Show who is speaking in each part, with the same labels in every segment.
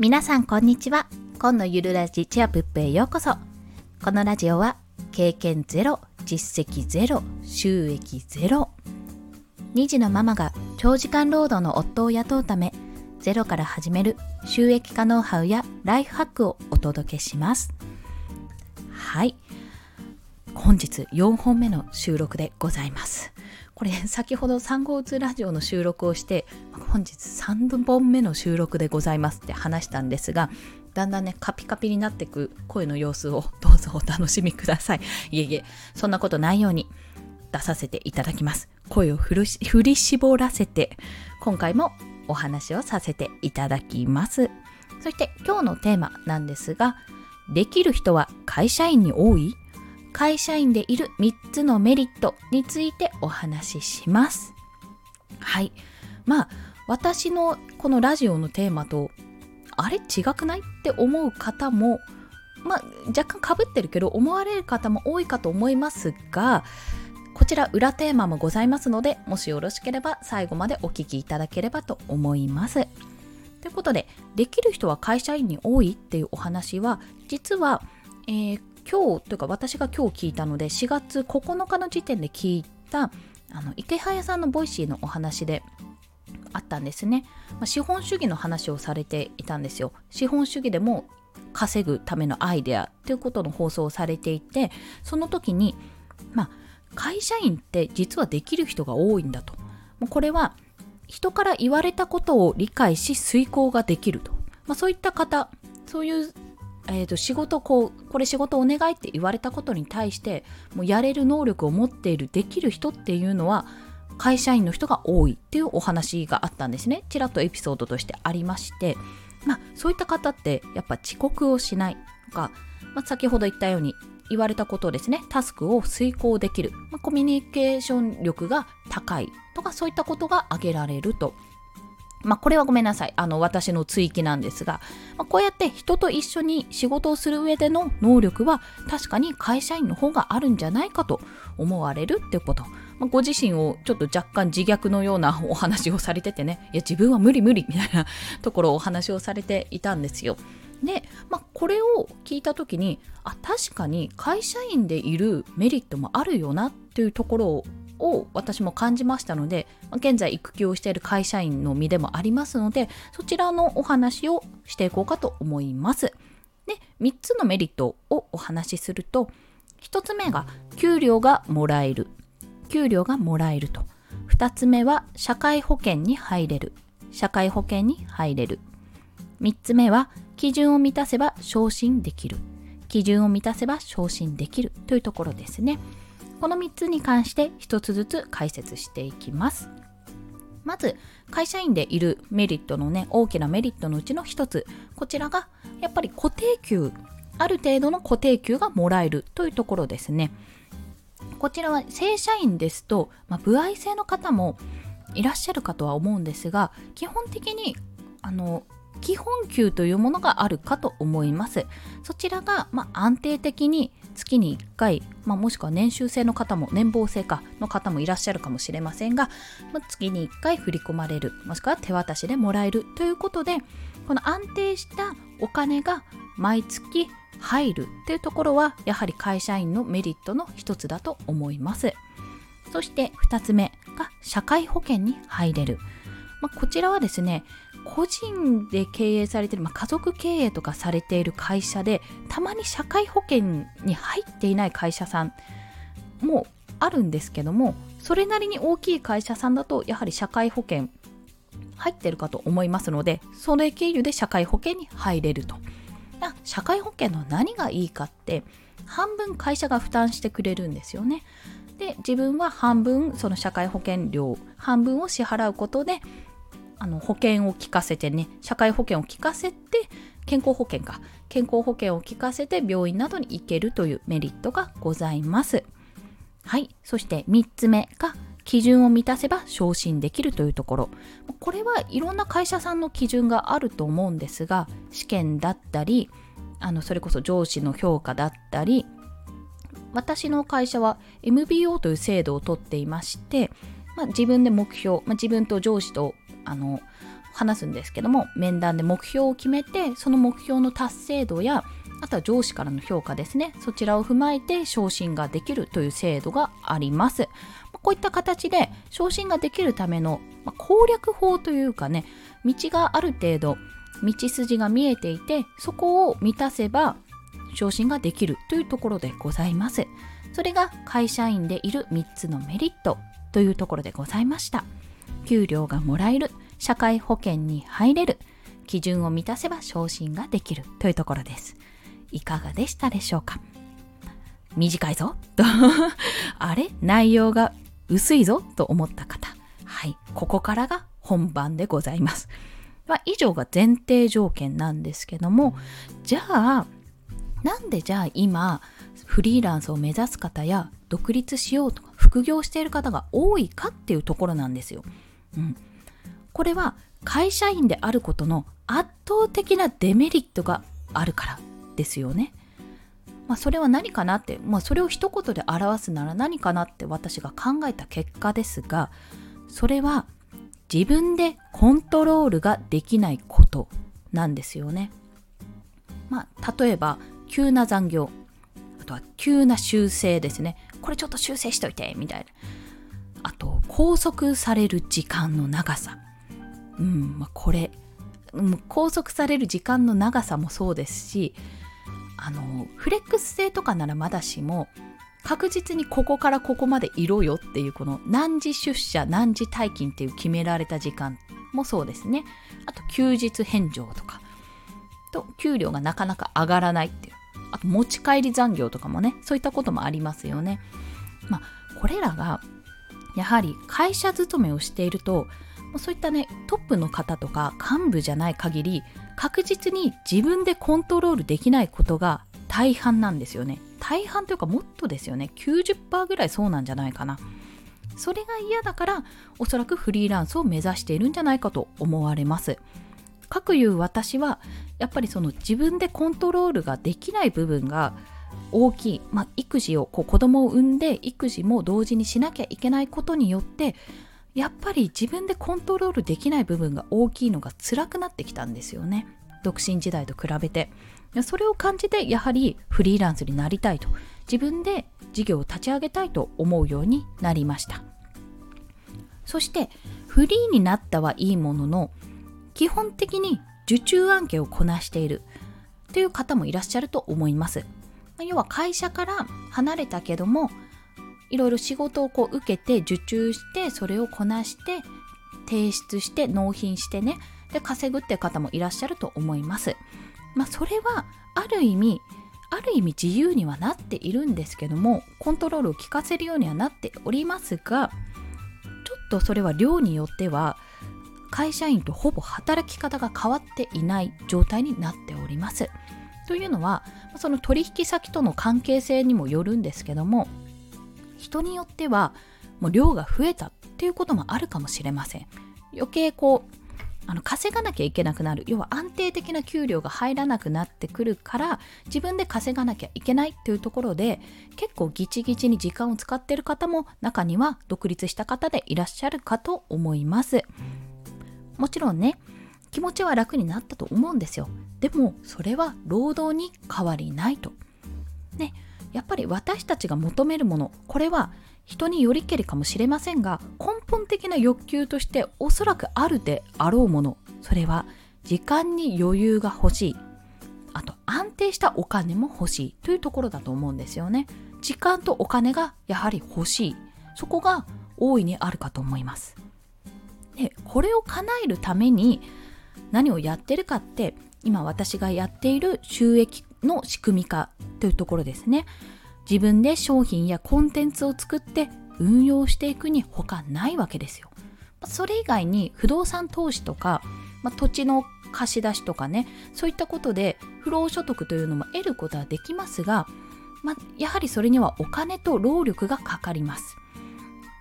Speaker 1: 皆さんこんにちは。今のゆるラジチアプップへようこそ。このラジオは経験ゼロ実績ゼロ収益ゼロ。2児のママが長時間労働の夫を雇うためゼロから始める収益化ノウハウやライフハックをお届けします。はい。本日4本目の収録でございます。これ 先ほど産後うつラジオの収録をして本日3本目の収録でございますって話したんですがだんだんねカピカピになってく声の様子をどうぞお楽しみください。いえいえそんなことないように出させていただきます。声を振り絞らせて今回もお話をさせていただきます。そして今日のテーマなんですができる人は会社員に多い？会社員でいる3つのメリットについてお話しします。はい。まあ、私のこのラジオのテーマと、あれ？違くない？って思う方も、まあ、若干かぶってるけど、思われる方も多いかと思いますが、こちら裏テーマもございますので、もしよろしければ最後までお聞きいただければと思います。ということで、できる人は会社員に多いっていうお話は、実は、えー、今日というか私が今日聞いたので4月9日の時点で聞いたあのイケハヤさんの Voicy のお話であったんですね、まあ、資本主義の話をされていたんですよ。資本主義でも稼ぐためのアイデアということの放送をされていてその時にまあ会社員って実はできる人が多いんだと。もうこれは人から言われたことを理解し遂行ができると、まあ、そういった方そういうえー、と仕事こうこれ仕事お願いって言われたことに対してもうやれる能力を持っているできる人っていうのは会社員の人が多いっていうお話があったんですね。ちらっとエピソードとしてありまして。まあそういった方ってやっぱ遅刻をしない。とか、まあ、先ほど言ったように言われたことですね。タスクを遂行できる、まあ、コミュニケーション力が高い。とかそういったことが挙げられると。まあ、これはごめんなさい。あの、私の追記なんですが、まあ、こうやって人と一緒に仕事をする上での能力は確かに会社員の方があるんじゃないかと思われるってこと。まあ、ご自身をちょっと若干自虐のようなお話をされててね、いや、自分は無理無理みたいなところをお話をされていたんですよ。で、まあ、これを聞いた時にあ確かに会社員でいるメリットもあるよなっていうところをを私も感じましたので現在育休をしている会社員の身でもありますのでそちらのお話をしていこうかと思います。で3つのメリットをお話しすると1つ目が給料がもらえる。給料がもらえると。2つ目は社会保険に入れる。社会保険に入れる。3つ目は基準を満たせば昇進できる。基準を満たせば昇進できるというところですね。この3つに関して1つずつ解説していきます。まず会社員でいるメリットのね大きなメリットのうちの1つこちらがやっぱり固定給ある程度の固定給がもらえるというところですねこちらは正社員ですと、まあ、歩合制の方もいらっしゃるかとは思うんですが基本的にあの基本給というものがあるかと思います。そちらが、まあ、安定的に月に1回、まあ、もしくは年収制の方も年俸制かの方もいらっしゃるかもしれませんが、まあ、月に1回振り込まれるもしくは手渡しでもらえるということでこの安定したお金が毎月入るっていうところはやはり会社員のメリットの一つだと思います。そして2つ目が社会保険に入れる、まあ、こちらはですね個人で経営されている、まあ、家族経営とかされている会社でたまに社会保険に入っていない会社さんもあるんですけどもそれなりに大きい会社さんだとやはり社会保険入ってるかと思いますのでそれ経由で社会保険に入れると。社会保険の何がいいかって半分会社が負担してくれるんですよね。で自分は半分その社会保険料半分を支払うことであの保険を効かせてね社会保険を効かせて健康保険か。健康保険を効かせて病院などに行けるというメリットがございます。はい。そして3つ目が基準を満たせば昇進できるというところ。これはいろんな会社さんの基準があると思うんですが試験だったりあのそれこそ上司の評価だったり私の会社は MBO という制度をとっていまして、まあ、自分で目標、まあ、自分と上司とあの話すんですけども面談で目標を決めてその目標の達成度やあとは上司からの評価ですね。そちらを踏まえて昇進ができるという制度があります。こういった形で昇進ができるための攻略法というかね道がある程度道筋が見えていてそこを満たせば昇進ができるというところでございます。それが会社員でいる3つのメリットというところでございました。給料がもらえる社会保険に入れる基準を満たせば昇進ができるというところです。いかがでしたでしょうか？短いぞと。あれ？内容が薄いぞと思った方。はい。ここからが本番でございます。まあ、以上が前提条件なんですけどもじゃあなんでじゃあ今フリーランスを目指す方や独立しようとか副業している方が多いかっていうところなんですよ。うん、これは会社員であることの圧倒的なデメリットがあるからですよね。まあ、それは何かなって、まあ、それを一言で表すなら何かなって私が考えた結果ですがそれは自分でコントロールができないことなんですよね。まあ、例えば急な残業あとは急な修正ですねこれちょっと修正しといてみたいなあと拘束される時間の長さ。うんまあこれ、拘束される時間の長さもそうですしあのフレックス性とかならまだしも確実にここからここまでいろよっていうこの何時出社何時退勤っていう決められた時間もそうですね。あと休日返上とか。と給料がなかなか上がらないっていう。あと持ち帰り残業とかもねそういったこともありますよね。まあこれらがやはり会社勤めをしているとそういったねトップの方とか幹部じゃない限り確実に自分でコントロールできないことが大半なんですよね。大半というかもっとですよね。90%ぐらいそうなんじゃないかな。それが嫌だからおそらくフリーランスを目指しているんじゃないかと思われます。かくいう私はやっぱりその自分でコントロールができない部分が大きい、まあ、育児をこう子供を産んで育児も同時にしなきゃいけないことによってやっぱり自分でコントロールできない部分が大きいのが辛くなってきたんですよね。独身時代と比べて。それを感じてやはりフリーランスになりたいと。自分で事業を立ち上げたいと思うようになりました。そしてフリーになったはいいものの基本的に受注案件をこなしているという方もいらっしゃると思います。要は会社から離れたけどもいろいろ仕事をこう受けて受注してそれをこなして提出して納品してねで稼ぐって方もいらっしゃると思いますまあ、それはある意味ある意味自由にはなっているんですけどもコントロールを効かせるようにはなっておりますがちょっとそれは量によっては会社員とほぼ働き方が変わっていない状態になっております。というのはその取引先との関係性にもよるんですけども人によってはもう量が増えたっていうこともあるかもしれません。余計こうあの稼がなきゃいけなくなる要は安定的な給料が入らなくなってくるから自分で稼がなきゃいけないっていうところで結構ギチギチに時間を使ってる方も中には独立した方でいらっしゃるかと思いますもちろんね気持ちは楽になったと思うんですよ。でもそれは労働に変わりないと。ねやっぱり私たちが求めるものこれは人によりけりかもしれませんが根本的な欲求としておそらくあるであろうもの。それは時間に余裕が欲しい。あと安定したお金も欲しい。というところだと思うんですよね。時間とお金がやはり欲しい。そこが大いにあるかと思います。でこれを叶えるために何をやってるかって今私がやっている収益の仕組み化というところですね自分で商品やコンテンツを作って運用していくに他ないわけですよ。それ以外に不動産投資とか、まあ、土地の貸し出しとかねそういったことで不労所得というのも得ることはできますが、まあ、やはりそれにはお金と労力がかかります。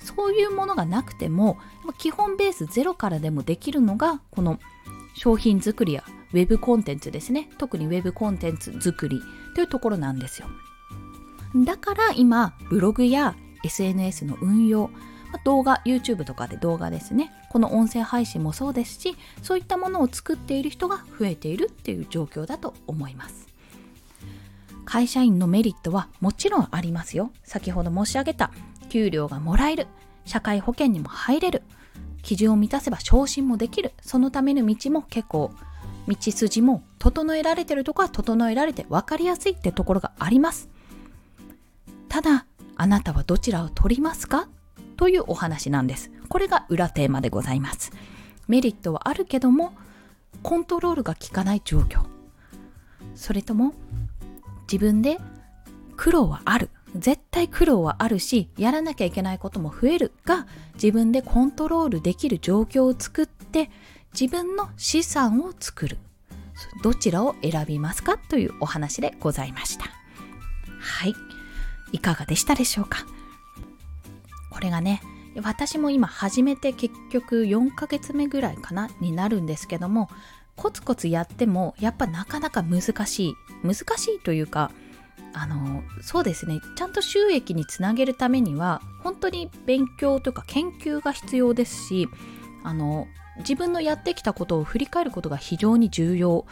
Speaker 1: そういうものがなくても基本ベースゼロからでもできるのがこの商品作りやウェブコンテンツですね。特にウェブコンテンツ作りというところなんですよ。だから今ブログや SNS の運用動画 YouTube とかで動画ですね。この音声配信もそうですしそういったものを作っている人が増えているっていう状況だと思います。会社員のメリットはもちろんありますよ。先ほど申し上げた給料がもらえる。社会保険にも入れる。基準を満たせば昇進もできる。そのための道も結構道筋も整えられてるとこは整えられて分かりやすいってところがあります。ただあなたはどちらを取りますか？というお話なんです。これが裏テーマでございます。メリットはあるけどもコントロールが効かない状況。それとも自分で苦労はある？絶対苦労はあるしやらなきゃいけないことも増えるが自分でコントロールできる状況を作って自分の資産を作る。どちらを選びますかというお話でございました。はい。いかがでしたでしょうか？これがね私も今始めて結局4ヶ月目ぐらいかなになるんですけどもコツコツやってもやっぱなかなか難しい。難しいというかあのそうですね。ちゃんと収益につなげるためには本当に勉強というか研究が必要ですしあの自分のやってきたことを振り返ることが非常に重要。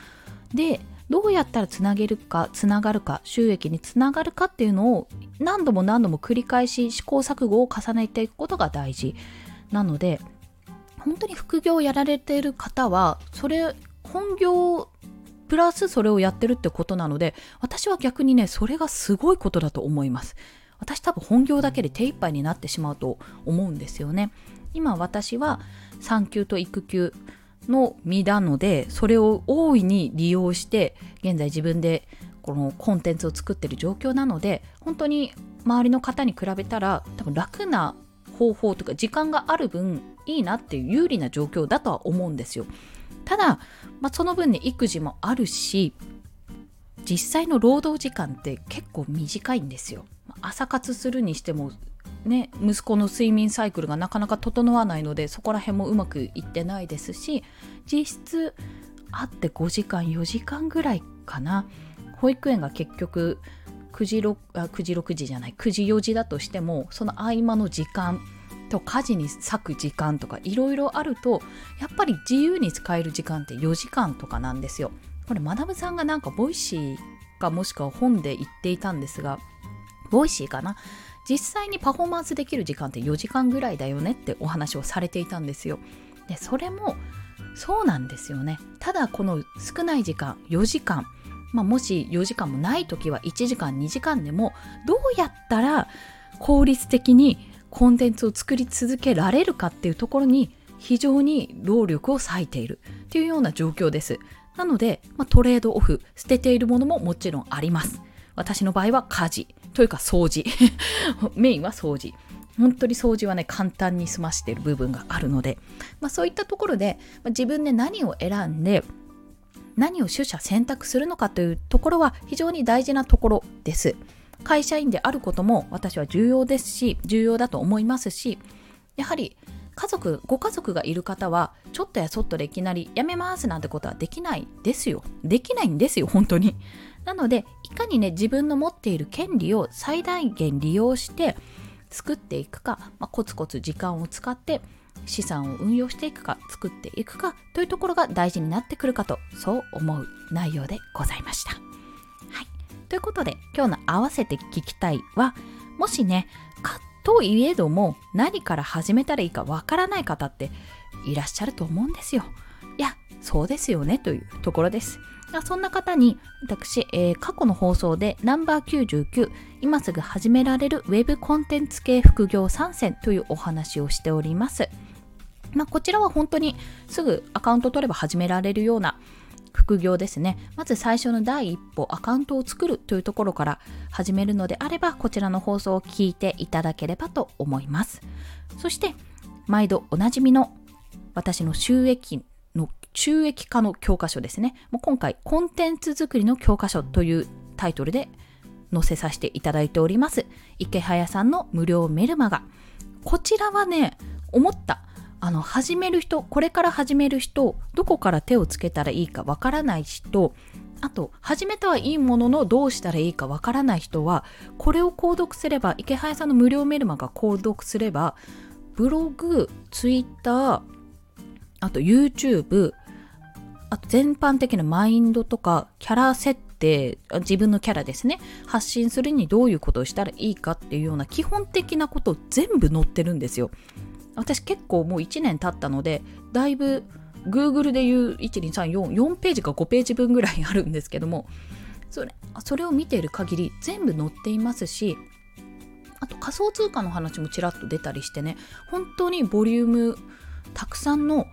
Speaker 1: でどうやったらつなげるかつながるか収益につながるかっていうのを何度も何度も繰り返し試行錯誤を重ねていくことが大事。なので本当に副業をやられている方はそれ本業プラスそれをやってるってことなので私は逆にねそれがすごいことだと思います。私多分本業だけで手一杯になってしまうと思うんですよね。今私は産休と育休の身なのでそれを大いに利用して現在自分でこのコンテンツを作ってる状況なので本当に周りの方に比べたら多分楽な方法とか時間がある分いいなっていう有利な状況だとは思うんですよ。ただ、まあ、その分ね育児もあるし実際の労働時間って結構短いんですよ。朝活するにしてもね、息子の睡眠サイクルがなかなか整わないのでそこら辺もうまくいってないですし実質あって5時間4時間ぐらいかな保育園が結局9時 ,6 あ9時6時じゃない9時4時だとしてもその合間の時間と家事に割く時間とかいろいろあるとやっぱり自由に使える時間って4時間とかなんですよ。これ学さんがなんか Voicy かもしくは本で言っていたんですが Voicy かな？実際にパフォーマンスできる時間って4時間ぐらいだよねってお話をされていたんですよ。でそれもそうなんですよね。ただこの少ない時間4時間まあ、もし4時間もない時は1時間2時間でもどうやったら効率的にコンテンツを作り続けられるかっていうところに非常に労力を割いているっていうような状況です。なので、まあ、トレードオフ、捨てているものももちろんあります。私の場合は家事というか掃除。メインは掃除。本当に掃除はね、簡単に済ましている部分があるので、まあ、そういったところで、まあ、自分で何を選んで、何を取捨選択するのかというところは非常に大事なところです。会社員であることも私は重要ですし重要だと思いますしやはり家族ご家族がいる方はちょっとやそっとでいきなりやめますなんてことはできないですよできないんですよ本当になのでいかにね自分の持っている権利を最大限利用して作っていくか、まあ、コツコツ時間を使って資産を運用していくか作っていくかというところが大事になってくるかとそう思う内容でございました。ということで今日の合わせて聞きたいはもしねかといえども何から始めたらいいかわからない方っていらっしゃると思うんですよ。いやそうですよねというところです。そんな方に私、えー、過去の放送でナンバー99今すぐ始められる Web コンテンツ系副業参戦というお話をしております。まあ、こちらは本当にすぐアカウント取れば始められるような副業ですね。まず最初の第一歩アカウントを作るというところから始めるのであればこちらの放送を聞いていただければと思います。そして毎度おなじみの私の収益の収益化の教科書ですね。もう今回コンテンツ作りの教科書というタイトルで載せさせていただいております池早さんの無料メルマガ。こちらはね思った。あの始める人これから始める人どこから手をつけたらいいかわからない人あと始めたはいいもののどうしたらいいかわからない人はこれを購読すれば池原さんの無料メルマガ購読すればブログ、ツイッター、あと YouTube、あと全般的なマインドとかキャラ設定、自分のキャラですね、発信するにどういうことをしたらいいかっていうような基本的なことを全部載ってるんですよ。私結構もう1年経ったので、だいぶ Google でいう、12344ページか5ページ分ぐらいあるんですけどもそれそれを見ている限り全部載っていますしあと仮想通貨の話もちらっと出たりしてね本当にボリュームたくさんの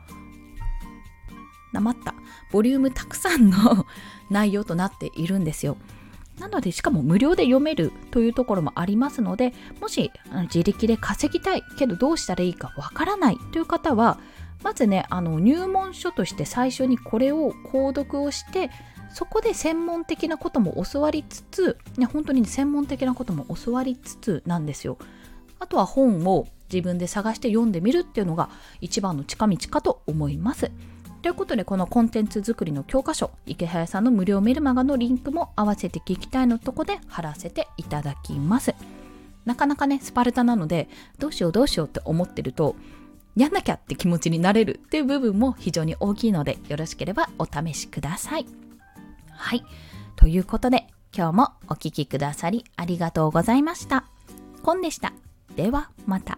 Speaker 1: なまったボリュームたくさんの 内容となっているんですよ。なのでしかも無料で読めるというところもありますのでもし自力で稼ぎたいけどどうしたらいいかわからないという方はまずねあの入門書として最初にこれを購読をしてそこで専門的なことも教わりつつ、ね、本当に、専門的なことも教わりつつなんですよ。あとは本を自分で探して読んでみるっていうのが一番の近道かと思います。ということでこのコンテンツ作りの教科書池早さんの無料メルマガのリンクも合わせて聞きたいのとこで貼らせていただきます。なかなかねスパルタなのでどうしようどうしようって思ってるとやんなきゃって気持ちになれるっていう部分も非常に大きいのでよろしければお試しください。はい。ということで今日もお聴きくださりありがとうございました。コンでした。ではまた。